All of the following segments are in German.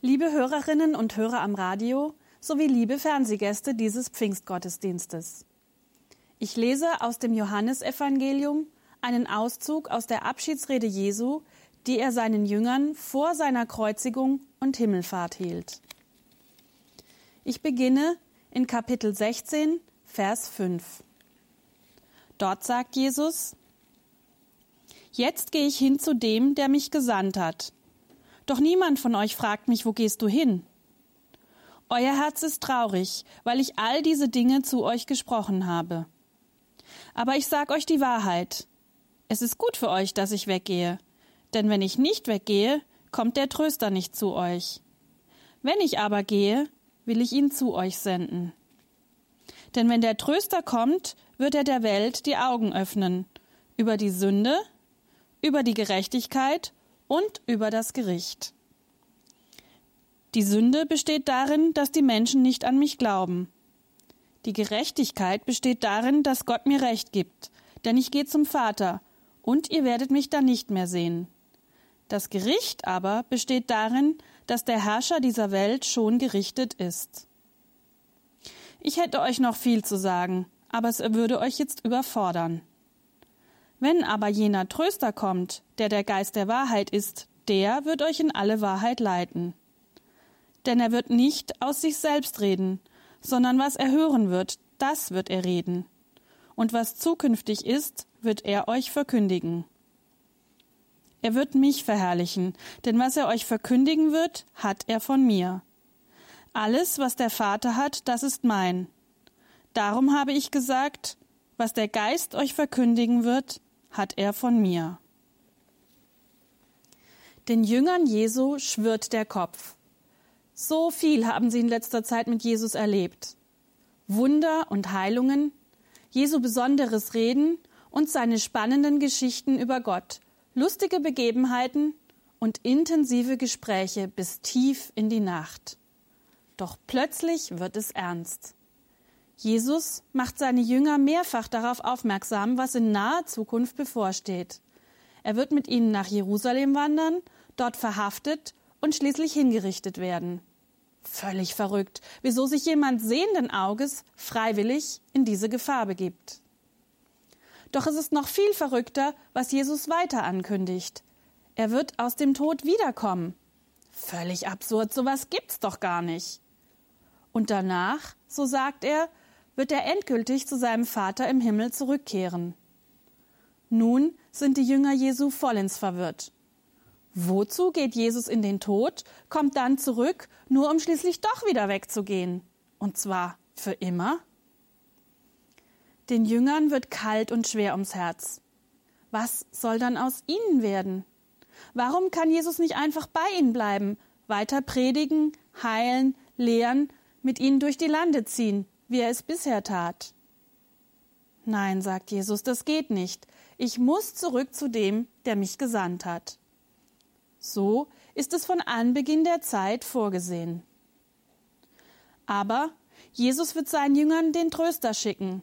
Liebe Hörerinnen und Hörer am Radio sowie liebe Fernsehgäste dieses Pfingstgottesdienstes. Ich lese aus dem Johannesevangelium einen Auszug aus der Abschiedsrede Jesu, die er seinen Jüngern vor seiner Kreuzigung und Himmelfahrt hielt. Ich beginne in Kapitel 16, Vers 5. Dort sagt Jesus, Jetzt gehe ich hin zu dem, der mich gesandt hat doch niemand von euch fragt mich, wo gehst du hin? Euer Herz ist traurig, weil ich all diese Dinge zu euch gesprochen habe. Aber ich sag euch die Wahrheit. Es ist gut für euch, dass ich weggehe. Denn wenn ich nicht weggehe, kommt der Tröster nicht zu euch. Wenn ich aber gehe, will ich ihn zu euch senden. Denn wenn der Tröster kommt, wird er der Welt die Augen öffnen über die Sünde, über die Gerechtigkeit und über das Gericht. Die Sünde besteht darin, dass die Menschen nicht an mich glauben. Die Gerechtigkeit besteht darin, dass Gott mir Recht gibt, denn ich gehe zum Vater, und ihr werdet mich dann nicht mehr sehen. Das Gericht aber besteht darin, dass der Herrscher dieser Welt schon gerichtet ist. Ich hätte euch noch viel zu sagen, aber es würde euch jetzt überfordern. Wenn aber jener Tröster kommt, der der Geist der Wahrheit ist, der wird euch in alle Wahrheit leiten. Denn er wird nicht aus sich selbst reden, sondern was er hören wird, das wird er reden. Und was zukünftig ist, wird er euch verkündigen. Er wird mich verherrlichen, denn was er euch verkündigen wird, hat er von mir. Alles, was der Vater hat, das ist mein. Darum habe ich gesagt, was der Geist euch verkündigen wird, hat er von mir. Den Jüngern Jesu schwirrt der Kopf. So viel haben sie in letzter Zeit mit Jesus erlebt. Wunder und Heilungen, Jesu besonderes Reden und seine spannenden Geschichten über Gott, lustige Begebenheiten und intensive Gespräche bis tief in die Nacht. Doch plötzlich wird es ernst. Jesus macht seine Jünger mehrfach darauf aufmerksam, was in naher Zukunft bevorsteht. Er wird mit ihnen nach Jerusalem wandern, dort verhaftet und schließlich hingerichtet werden. Völlig verrückt, wieso sich jemand sehenden Auges freiwillig in diese Gefahr begibt. Doch es ist noch viel verrückter, was Jesus weiter ankündigt. Er wird aus dem Tod wiederkommen. Völlig absurd, sowas gibt's doch gar nicht. Und danach, so sagt er, wird er endgültig zu seinem Vater im Himmel zurückkehren. Nun sind die Jünger Jesu vollends verwirrt. Wozu geht Jesus in den Tod, kommt dann zurück, nur um schließlich doch wieder wegzugehen? Und zwar für immer? Den Jüngern wird kalt und schwer ums Herz. Was soll dann aus ihnen werden? Warum kann Jesus nicht einfach bei ihnen bleiben, weiter predigen, heilen, lehren, mit ihnen durch die Lande ziehen, wie er es bisher tat. Nein, sagt Jesus, das geht nicht. Ich muss zurück zu dem, der mich gesandt hat. So ist es von Anbeginn der Zeit vorgesehen. Aber Jesus wird seinen Jüngern den Tröster schicken.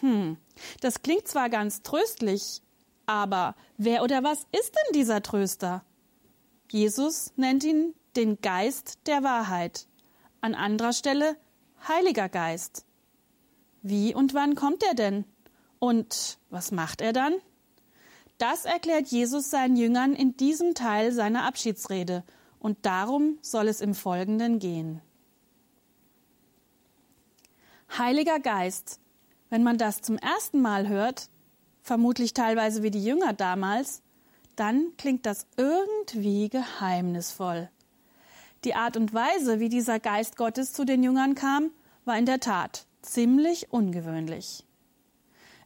Hm, das klingt zwar ganz tröstlich, aber wer oder was ist denn dieser Tröster? Jesus nennt ihn den Geist der Wahrheit. An anderer Stelle Heiliger Geist. Wie und wann kommt er denn? Und was macht er dann? Das erklärt Jesus seinen Jüngern in diesem Teil seiner Abschiedsrede, und darum soll es im Folgenden gehen. Heiliger Geist, wenn man das zum ersten Mal hört, vermutlich teilweise wie die Jünger damals, dann klingt das irgendwie geheimnisvoll. Die Art und Weise, wie dieser Geist Gottes zu den Jüngern kam, war in der Tat ziemlich ungewöhnlich.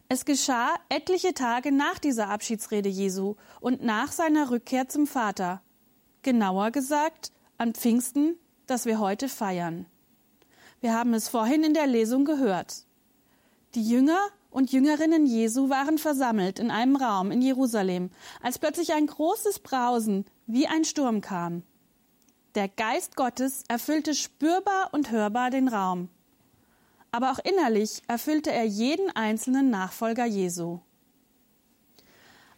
Es geschah etliche Tage nach dieser Abschiedsrede Jesu und nach seiner Rückkehr zum Vater. Genauer gesagt an Pfingsten, das wir heute feiern. Wir haben es vorhin in der Lesung gehört. Die Jünger und Jüngerinnen Jesu waren versammelt in einem Raum in Jerusalem, als plötzlich ein großes Brausen wie ein Sturm kam. Der Geist Gottes erfüllte spürbar und hörbar den Raum. Aber auch innerlich erfüllte er jeden einzelnen Nachfolger Jesu.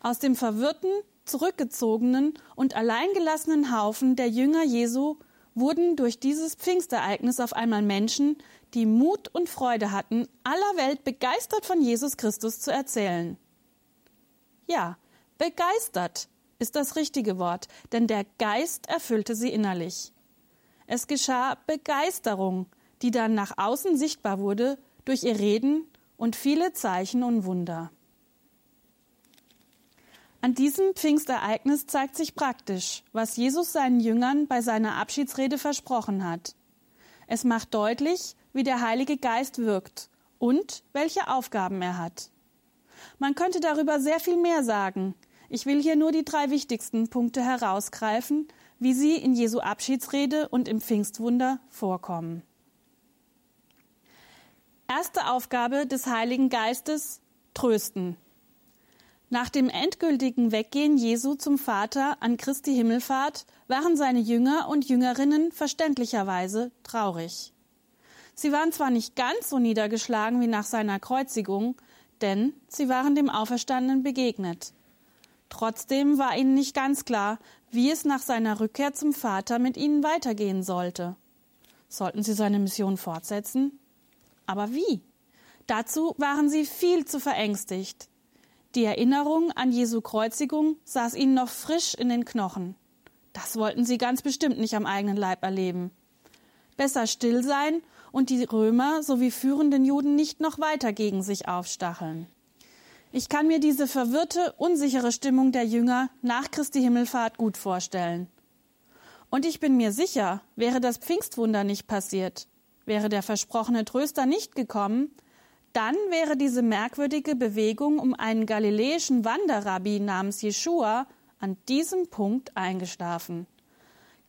Aus dem verwirrten zurückgezogenen und alleingelassenen Haufen der Jünger Jesu wurden durch dieses Pfingstereignis auf einmal Menschen, die Mut und Freude hatten, aller Welt begeistert von Jesus Christus zu erzählen. Ja, begeistert ist das richtige Wort, denn der Geist erfüllte sie innerlich. Es geschah Begeisterung, die dann nach außen sichtbar wurde durch ihr Reden und viele Zeichen und Wunder. An diesem Pfingstereignis zeigt sich praktisch, was Jesus seinen Jüngern bei seiner Abschiedsrede versprochen hat. Es macht deutlich, wie der Heilige Geist wirkt und welche Aufgaben er hat. Man könnte darüber sehr viel mehr sagen. Ich will hier nur die drei wichtigsten Punkte herausgreifen, wie sie in Jesu Abschiedsrede und im Pfingstwunder vorkommen. Erste Aufgabe des Heiligen Geistes Trösten. Nach dem endgültigen Weggehen Jesu zum Vater an Christi Himmelfahrt waren seine Jünger und Jüngerinnen verständlicherweise traurig. Sie waren zwar nicht ganz so niedergeschlagen wie nach seiner Kreuzigung, denn sie waren dem Auferstandenen begegnet. Trotzdem war ihnen nicht ganz klar, wie es nach seiner Rückkehr zum Vater mit ihnen weitergehen sollte. Sollten sie seine Mission fortsetzen? Aber wie? Dazu waren sie viel zu verängstigt. Die Erinnerung an Jesu Kreuzigung saß ihnen noch frisch in den Knochen. Das wollten sie ganz bestimmt nicht am eigenen Leib erleben. Besser still sein und die Römer sowie führenden Juden nicht noch weiter gegen sich aufstacheln. Ich kann mir diese verwirrte, unsichere Stimmung der Jünger nach Christi Himmelfahrt gut vorstellen. Und ich bin mir sicher, wäre das Pfingstwunder nicht passiert, wäre der versprochene Tröster nicht gekommen, dann wäre diese merkwürdige Bewegung um einen galiläischen Wanderrabbi namens Jeschua an diesem Punkt eingeschlafen.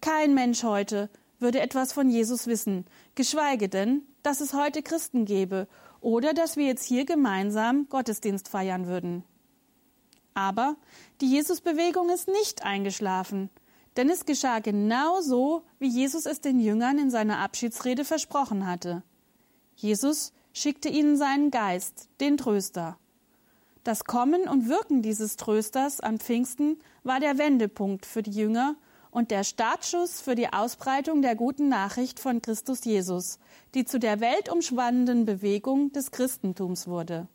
Kein Mensch heute würde etwas von Jesus wissen, geschweige denn, dass es heute Christen gäbe oder dass wir jetzt hier gemeinsam Gottesdienst feiern würden. Aber die Jesusbewegung ist nicht eingeschlafen, denn es geschah genau so, wie Jesus es den Jüngern in seiner Abschiedsrede versprochen hatte. Jesus schickte ihnen seinen Geist, den Tröster. Das Kommen und Wirken dieses Trösters an Pfingsten war der Wendepunkt für die Jünger und der Startschuss für die Ausbreitung der guten Nachricht von Christus Jesus, die zu der weltumspannenden Bewegung des Christentums wurde.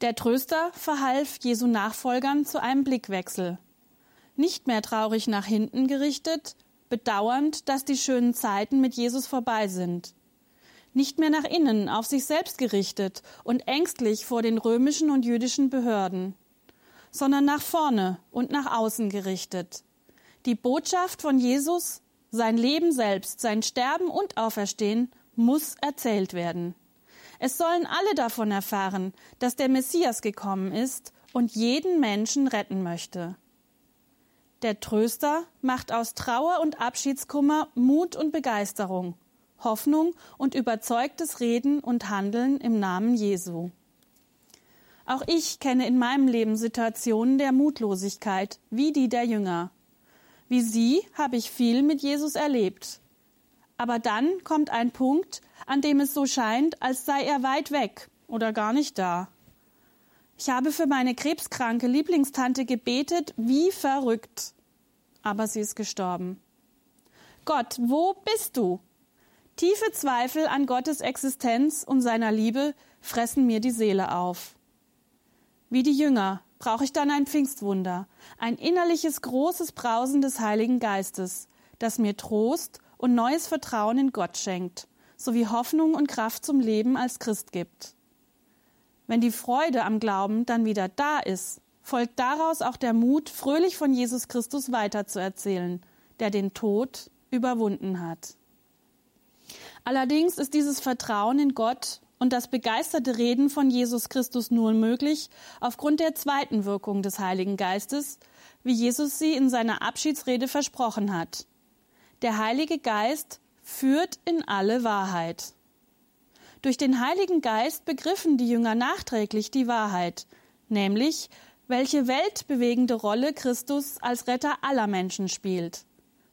Der Tröster verhalf Jesu Nachfolgern zu einem Blickwechsel. Nicht mehr traurig nach hinten gerichtet, bedauernd, dass die schönen Zeiten mit Jesus vorbei sind nicht mehr nach innen, auf sich selbst gerichtet und ängstlich vor den römischen und jüdischen Behörden, sondern nach vorne und nach außen gerichtet. Die Botschaft von Jesus, sein Leben selbst, sein Sterben und Auferstehen muss erzählt werden. Es sollen alle davon erfahren, dass der Messias gekommen ist und jeden Menschen retten möchte. Der Tröster macht aus Trauer und Abschiedskummer Mut und Begeisterung Hoffnung und überzeugtes Reden und Handeln im Namen Jesu. Auch ich kenne in meinem Leben Situationen der Mutlosigkeit, wie die der Jünger. Wie sie habe ich viel mit Jesus erlebt. Aber dann kommt ein Punkt, an dem es so scheint, als sei er weit weg oder gar nicht da. Ich habe für meine krebskranke Lieblingstante gebetet, wie verrückt. Aber sie ist gestorben. Gott, wo bist du? Tiefe Zweifel an Gottes Existenz und seiner Liebe fressen mir die Seele auf. Wie die Jünger brauche ich dann ein Pfingstwunder, ein innerliches großes Brausen des Heiligen Geistes, das mir Trost und neues Vertrauen in Gott schenkt, sowie Hoffnung und Kraft zum Leben als Christ gibt. Wenn die Freude am Glauben dann wieder da ist, folgt daraus auch der Mut, fröhlich von Jesus Christus weiterzuerzählen, der den Tod überwunden hat. Allerdings ist dieses Vertrauen in Gott und das begeisterte Reden von Jesus Christus nur möglich aufgrund der zweiten Wirkung des Heiligen Geistes, wie Jesus sie in seiner Abschiedsrede versprochen hat. Der Heilige Geist führt in alle Wahrheit. Durch den Heiligen Geist begriffen die Jünger nachträglich die Wahrheit, nämlich welche weltbewegende Rolle Christus als Retter aller Menschen spielt.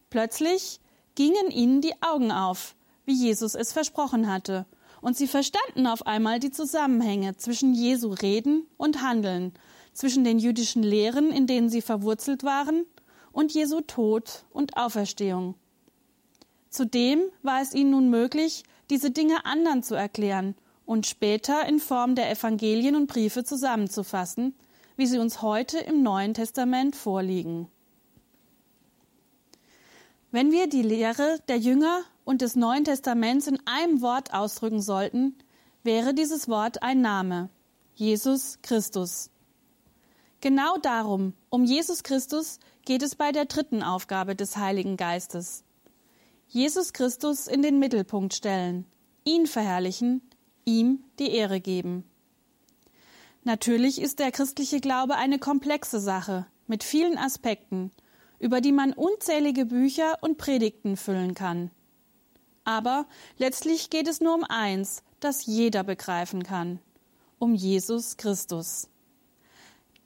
Plötzlich gingen ihnen die Augen auf, wie Jesus es versprochen hatte. Und sie verstanden auf einmal die Zusammenhänge zwischen Jesu Reden und Handeln, zwischen den jüdischen Lehren, in denen sie verwurzelt waren, und Jesu Tod und Auferstehung. Zudem war es ihnen nun möglich, diese Dinge anderen zu erklären und später in Form der Evangelien und Briefe zusammenzufassen, wie sie uns heute im Neuen Testament vorliegen. Wenn wir die Lehre der Jünger und des Neuen Testaments in einem Wort ausdrücken sollten, wäre dieses Wort ein Name Jesus Christus. Genau darum, um Jesus Christus, geht es bei der dritten Aufgabe des Heiligen Geistes. Jesus Christus in den Mittelpunkt stellen, ihn verherrlichen, ihm die Ehre geben. Natürlich ist der christliche Glaube eine komplexe Sache mit vielen Aspekten, über die man unzählige Bücher und Predigten füllen kann. Aber letztlich geht es nur um eins, das jeder begreifen kann, um Jesus Christus.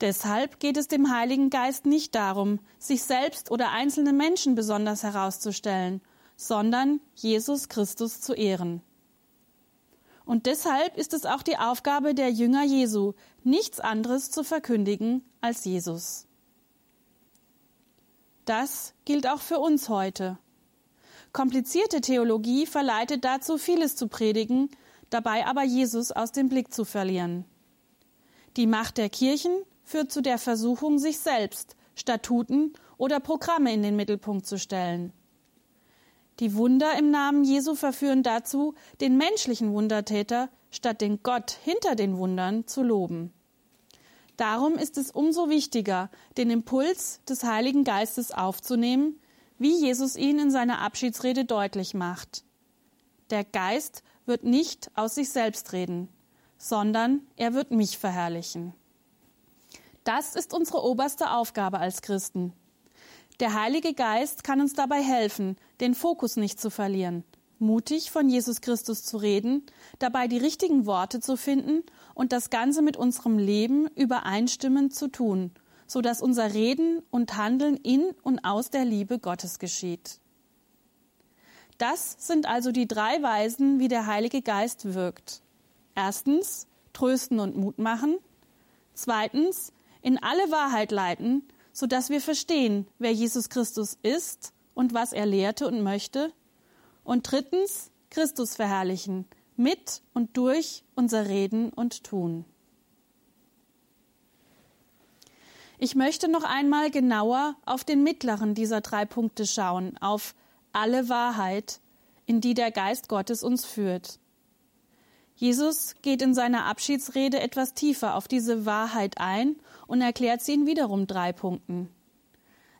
Deshalb geht es dem Heiligen Geist nicht darum, sich selbst oder einzelne Menschen besonders herauszustellen, sondern Jesus Christus zu ehren. Und deshalb ist es auch die Aufgabe der Jünger Jesu, nichts anderes zu verkündigen als Jesus. Das gilt auch für uns heute. Komplizierte Theologie verleitet dazu, vieles zu predigen, dabei aber Jesus aus dem Blick zu verlieren. Die Macht der Kirchen führt zu der Versuchung, sich selbst, Statuten oder Programme in den Mittelpunkt zu stellen. Die Wunder im Namen Jesu verführen dazu, den menschlichen Wundertäter statt den Gott hinter den Wundern zu loben. Darum ist es umso wichtiger, den Impuls des Heiligen Geistes aufzunehmen, wie Jesus ihn in seiner Abschiedsrede deutlich macht. Der Geist wird nicht aus sich selbst reden, sondern er wird mich verherrlichen. Das ist unsere oberste Aufgabe als Christen. Der Heilige Geist kann uns dabei helfen, den Fokus nicht zu verlieren, mutig von Jesus Christus zu reden, dabei die richtigen Worte zu finden und das Ganze mit unserem Leben übereinstimmend zu tun, so dass unser Reden und Handeln in und aus der Liebe Gottes geschieht. Das sind also die drei Weisen, wie der Heilige Geist wirkt. Erstens, trösten und Mut machen. Zweitens, in alle Wahrheit leiten sodass wir verstehen, wer Jesus Christus ist und was er lehrte und möchte. Und drittens, Christus verherrlichen, mit und durch unser Reden und Tun. Ich möchte noch einmal genauer auf den mittleren dieser drei Punkte schauen, auf alle Wahrheit, in die der Geist Gottes uns führt. Jesus geht in seiner Abschiedsrede etwas tiefer auf diese Wahrheit ein und erklärt sie in wiederum drei Punkten.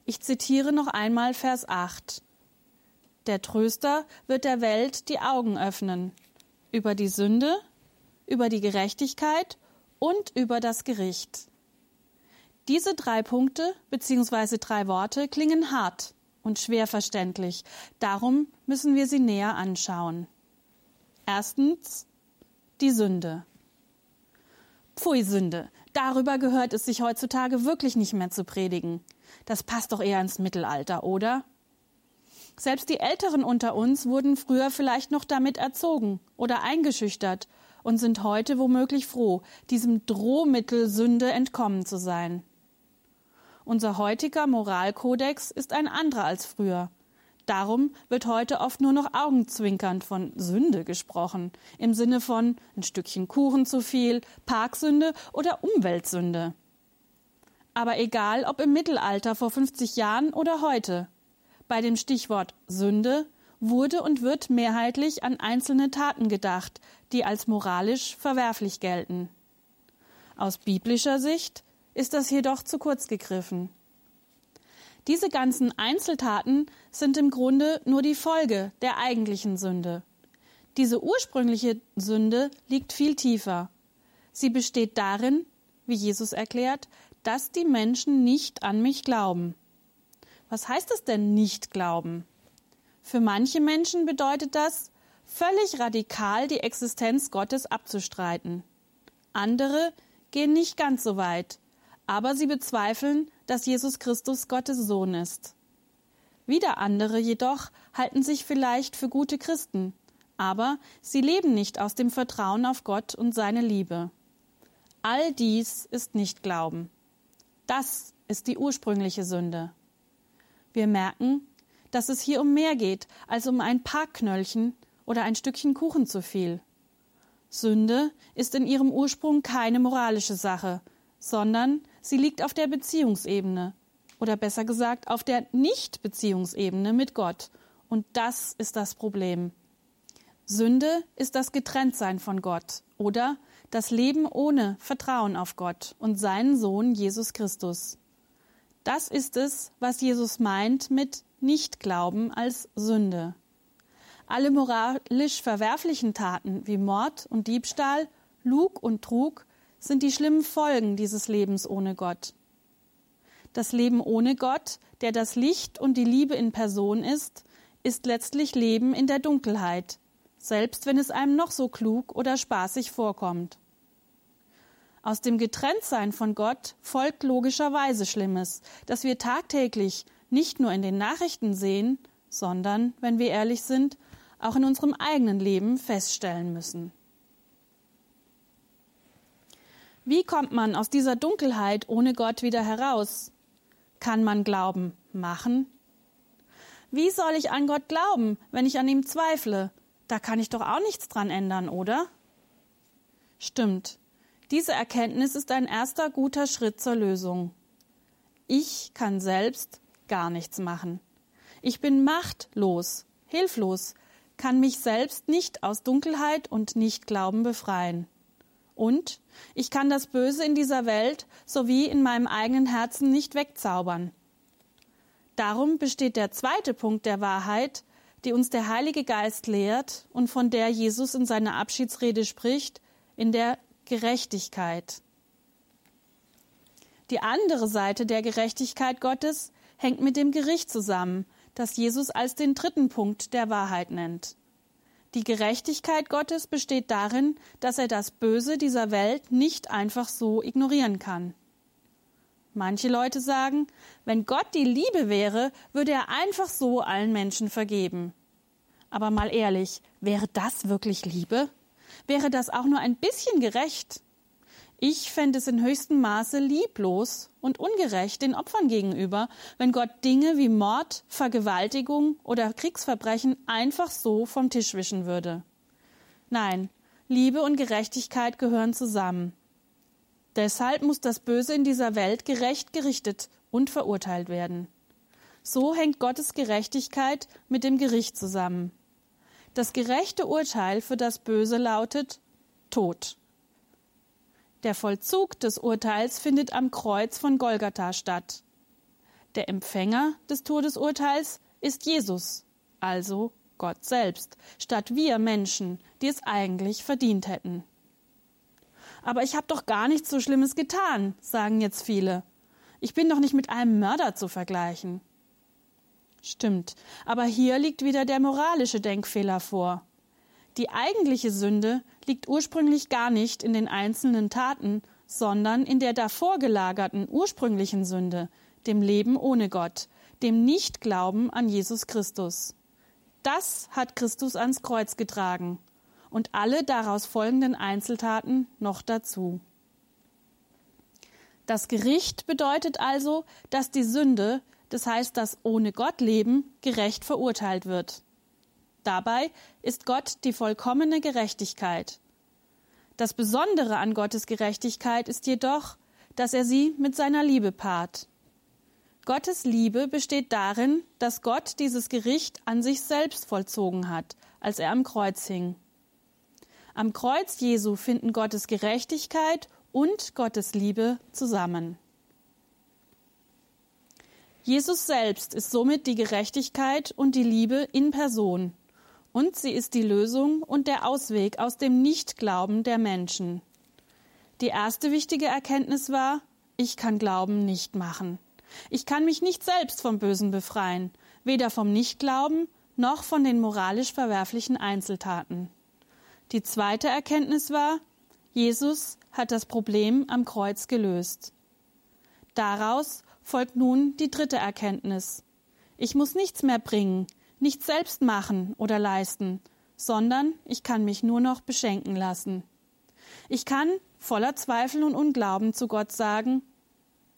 Ich zitiere noch einmal Vers 8. Der Tröster wird der Welt die Augen öffnen über die Sünde, über die Gerechtigkeit und über das Gericht. Diese drei Punkte bzw. drei Worte klingen hart und schwer verständlich. Darum müssen wir sie näher anschauen. Erstens die Sünde. Pfui Sünde, darüber gehört es sich heutzutage wirklich nicht mehr zu predigen. Das passt doch eher ins Mittelalter, oder? Selbst die Älteren unter uns wurden früher vielleicht noch damit erzogen oder eingeschüchtert und sind heute womöglich froh, diesem Drohmittel Sünde entkommen zu sein. Unser heutiger Moralkodex ist ein anderer als früher. Darum wird heute oft nur noch augenzwinkernd von Sünde gesprochen, im Sinne von ein Stückchen Kuchen zu viel, Parksünde oder Umweltsünde. Aber egal ob im Mittelalter vor 50 Jahren oder heute, bei dem Stichwort Sünde wurde und wird mehrheitlich an einzelne Taten gedacht, die als moralisch verwerflich gelten. Aus biblischer Sicht ist das jedoch zu kurz gegriffen. Diese ganzen Einzeltaten sind im Grunde nur die Folge der eigentlichen Sünde. Diese ursprüngliche Sünde liegt viel tiefer. Sie besteht darin, wie Jesus erklärt, dass die Menschen nicht an mich glauben. Was heißt es denn nicht glauben? Für manche Menschen bedeutet das, völlig radikal die Existenz Gottes abzustreiten. Andere gehen nicht ganz so weit, aber sie bezweifeln, dass Jesus Christus Gottes Sohn ist. Wieder andere jedoch halten sich vielleicht für gute Christen, aber sie leben nicht aus dem Vertrauen auf Gott und seine Liebe. All dies ist nicht Glauben. Das ist die ursprüngliche Sünde. Wir merken, dass es hier um mehr geht als um ein paar Knöllchen oder ein Stückchen Kuchen zu viel. Sünde ist in ihrem Ursprung keine moralische Sache, sondern sie liegt auf der Beziehungsebene oder besser gesagt auf der Nicht-Beziehungsebene mit Gott. Und das ist das Problem. Sünde ist das Getrenntsein von Gott oder das Leben ohne Vertrauen auf Gott und seinen Sohn Jesus Christus. Das ist es, was Jesus meint mit Nichtglauben als Sünde. Alle moralisch verwerflichen Taten wie Mord und Diebstahl, Lug und Trug sind die schlimmen Folgen dieses Lebens ohne Gott. Das Leben ohne Gott, der das Licht und die Liebe in Person ist, ist letztlich Leben in der Dunkelheit, selbst wenn es einem noch so klug oder spaßig vorkommt. Aus dem Getrenntsein von Gott folgt logischerweise Schlimmes, das wir tagtäglich nicht nur in den Nachrichten sehen, sondern, wenn wir ehrlich sind, auch in unserem eigenen Leben feststellen müssen. Wie kommt man aus dieser Dunkelheit ohne Gott wieder heraus? Kann man Glauben machen? Wie soll ich an Gott glauben, wenn ich an ihm zweifle? Da kann ich doch auch nichts dran ändern, oder? Stimmt. Diese Erkenntnis ist ein erster guter Schritt zur Lösung. Ich kann selbst gar nichts machen. Ich bin machtlos, hilflos, kann mich selbst nicht aus Dunkelheit und Nichtglauben befreien. Und ich kann das Böse in dieser Welt sowie in meinem eigenen Herzen nicht wegzaubern. Darum besteht der zweite Punkt der Wahrheit, die uns der Heilige Geist lehrt und von der Jesus in seiner Abschiedsrede spricht, in der Gerechtigkeit. Die andere Seite der Gerechtigkeit Gottes hängt mit dem Gericht zusammen, das Jesus als den dritten Punkt der Wahrheit nennt. Die Gerechtigkeit Gottes besteht darin, dass er das Böse dieser Welt nicht einfach so ignorieren kann. Manche Leute sagen, wenn Gott die Liebe wäre, würde er einfach so allen Menschen vergeben. Aber mal ehrlich, wäre das wirklich Liebe? wäre das auch nur ein bisschen gerecht. Ich fände es in höchstem Maße lieblos und ungerecht den Opfern gegenüber, wenn Gott Dinge wie Mord, Vergewaltigung oder Kriegsverbrechen einfach so vom Tisch wischen würde. Nein, Liebe und Gerechtigkeit gehören zusammen. Deshalb muss das Böse in dieser Welt gerecht gerichtet und verurteilt werden. So hängt Gottes Gerechtigkeit mit dem Gericht zusammen. Das gerechte Urteil für das Böse lautet Tod. Der Vollzug des Urteils findet am Kreuz von Golgatha statt. Der Empfänger des Todesurteils ist Jesus, also Gott selbst, statt wir Menschen, die es eigentlich verdient hätten. Aber ich habe doch gar nichts so Schlimmes getan, sagen jetzt viele. Ich bin doch nicht mit einem Mörder zu vergleichen. Stimmt, aber hier liegt wieder der moralische Denkfehler vor. Die eigentliche Sünde liegt ursprünglich gar nicht in den einzelnen Taten, sondern in der davor gelagerten ursprünglichen Sünde, dem Leben ohne Gott, dem Nichtglauben an Jesus Christus. Das hat Christus ans Kreuz getragen und alle daraus folgenden Einzeltaten noch dazu. Das Gericht bedeutet also, dass die Sünde das heißt das ohne Gott Leben, gerecht verurteilt wird. Dabei ist Gott die vollkommene Gerechtigkeit. Das Besondere an Gottes Gerechtigkeit ist jedoch, dass er sie mit seiner Liebe paart. Gottes Liebe besteht darin, dass Gott dieses Gericht an sich selbst vollzogen hat, als er am Kreuz hing. Am Kreuz Jesu finden Gottes Gerechtigkeit und Gottes Liebe zusammen. Jesus selbst ist somit die Gerechtigkeit und die Liebe in Person. Und sie ist die Lösung und der Ausweg aus dem Nichtglauben der Menschen. Die erste wichtige Erkenntnis war, ich kann Glauben nicht machen. Ich kann mich nicht selbst vom Bösen befreien, weder vom Nichtglauben noch von den moralisch verwerflichen Einzeltaten. Die zweite Erkenntnis war, Jesus hat das Problem am Kreuz gelöst. Daraus folgt nun die dritte Erkenntnis. Ich muss nichts mehr bringen, nichts selbst machen oder leisten, sondern ich kann mich nur noch beschenken lassen. Ich kann voller Zweifel und Unglauben zu Gott sagen,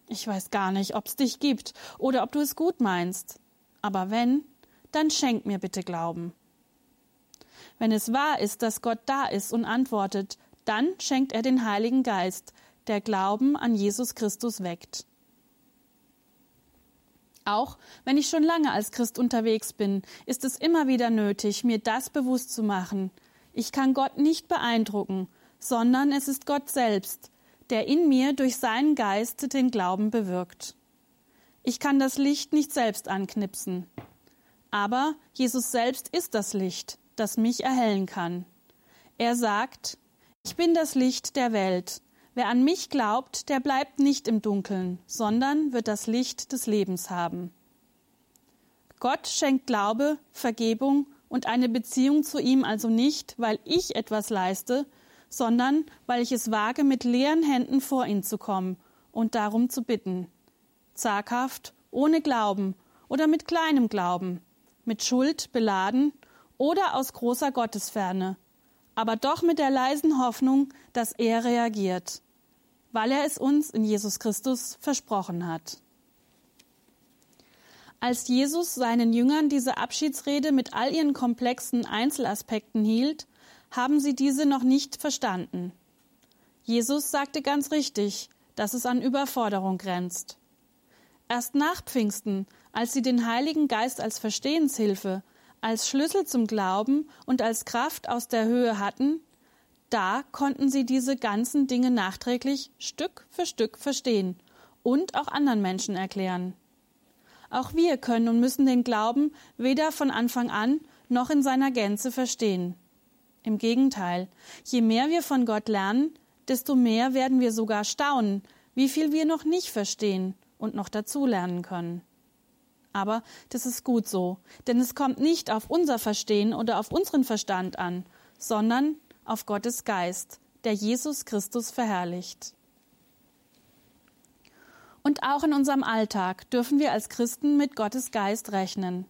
Ich weiß gar nicht, ob's dich gibt oder ob du es gut meinst. Aber wenn, dann schenk mir bitte Glauben. Wenn es wahr ist, dass Gott da ist und antwortet, dann schenkt er den Heiligen Geist, der Glauben an Jesus Christus weckt. Auch wenn ich schon lange als Christ unterwegs bin, ist es immer wieder nötig, mir das bewusst zu machen. Ich kann Gott nicht beeindrucken, sondern es ist Gott selbst, der in mir durch seinen Geist den Glauben bewirkt. Ich kann das Licht nicht selbst anknipsen. Aber Jesus selbst ist das Licht, das mich erhellen kann. Er sagt, ich bin das Licht der Welt. Wer an mich glaubt, der bleibt nicht im Dunkeln, sondern wird das Licht des Lebens haben. Gott schenkt Glaube, Vergebung und eine Beziehung zu ihm also nicht, weil ich etwas leiste, sondern weil ich es wage, mit leeren Händen vor ihn zu kommen und darum zu bitten. Zaghaft, ohne Glauben oder mit kleinem Glauben, mit Schuld beladen oder aus großer Gottesferne, aber doch mit der leisen Hoffnung, dass er reagiert, weil er es uns in Jesus Christus versprochen hat. Als Jesus seinen Jüngern diese Abschiedsrede mit all ihren komplexen Einzelaspekten hielt, haben sie diese noch nicht verstanden. Jesus sagte ganz richtig, dass es an Überforderung grenzt. Erst nach Pfingsten, als sie den Heiligen Geist als Verstehenshilfe, als Schlüssel zum Glauben und als Kraft aus der Höhe hatten, da konnten sie diese ganzen Dinge nachträglich Stück für Stück verstehen und auch anderen Menschen erklären. Auch wir können und müssen den Glauben weder von Anfang an noch in seiner Gänze verstehen. Im Gegenteil, je mehr wir von Gott lernen, desto mehr werden wir sogar staunen, wie viel wir noch nicht verstehen und noch dazulernen können. Aber das ist gut so, denn es kommt nicht auf unser Verstehen oder auf unseren Verstand an, sondern auf Gottes Geist, der Jesus Christus verherrlicht. Und auch in unserem Alltag dürfen wir als Christen mit Gottes Geist rechnen.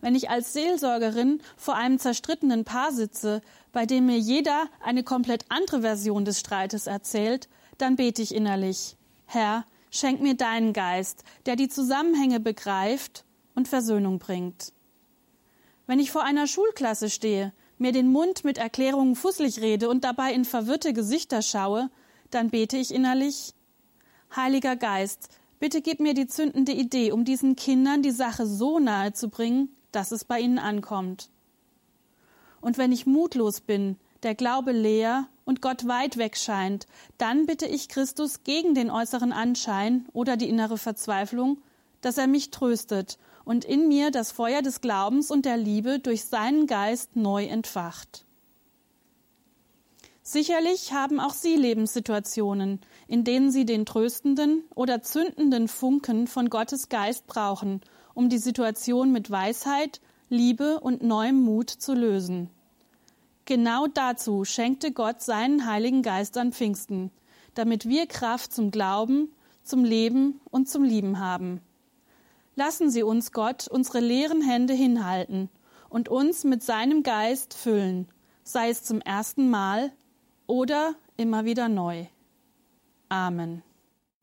Wenn ich als Seelsorgerin vor einem zerstrittenen Paar sitze, bei dem mir jeder eine komplett andere Version des Streites erzählt, dann bete ich innerlich, Herr, Schenk mir deinen Geist, der die Zusammenhänge begreift und Versöhnung bringt. Wenn ich vor einer Schulklasse stehe, mir den Mund mit Erklärungen fusselig rede und dabei in verwirrte Gesichter schaue, dann bete ich innerlich Heiliger Geist, bitte gib mir die zündende Idee, um diesen Kindern die Sache so nahe zu bringen, dass es bei ihnen ankommt. Und wenn ich mutlos bin, der Glaube leer und Gott weit weg scheint, dann bitte ich Christus gegen den äußeren Anschein oder die innere Verzweiflung, dass er mich tröstet und in mir das Feuer des Glaubens und der Liebe durch seinen Geist neu entfacht. Sicherlich haben auch Sie Lebenssituationen, in denen Sie den tröstenden oder zündenden Funken von Gottes Geist brauchen, um die Situation mit Weisheit, Liebe und neuem Mut zu lösen. Genau dazu schenkte Gott seinen Heiligen Geist an Pfingsten, damit wir Kraft zum Glauben, zum Leben und zum Lieben haben. Lassen Sie uns Gott unsere leeren Hände hinhalten und uns mit seinem Geist füllen, sei es zum ersten Mal oder immer wieder neu. Amen.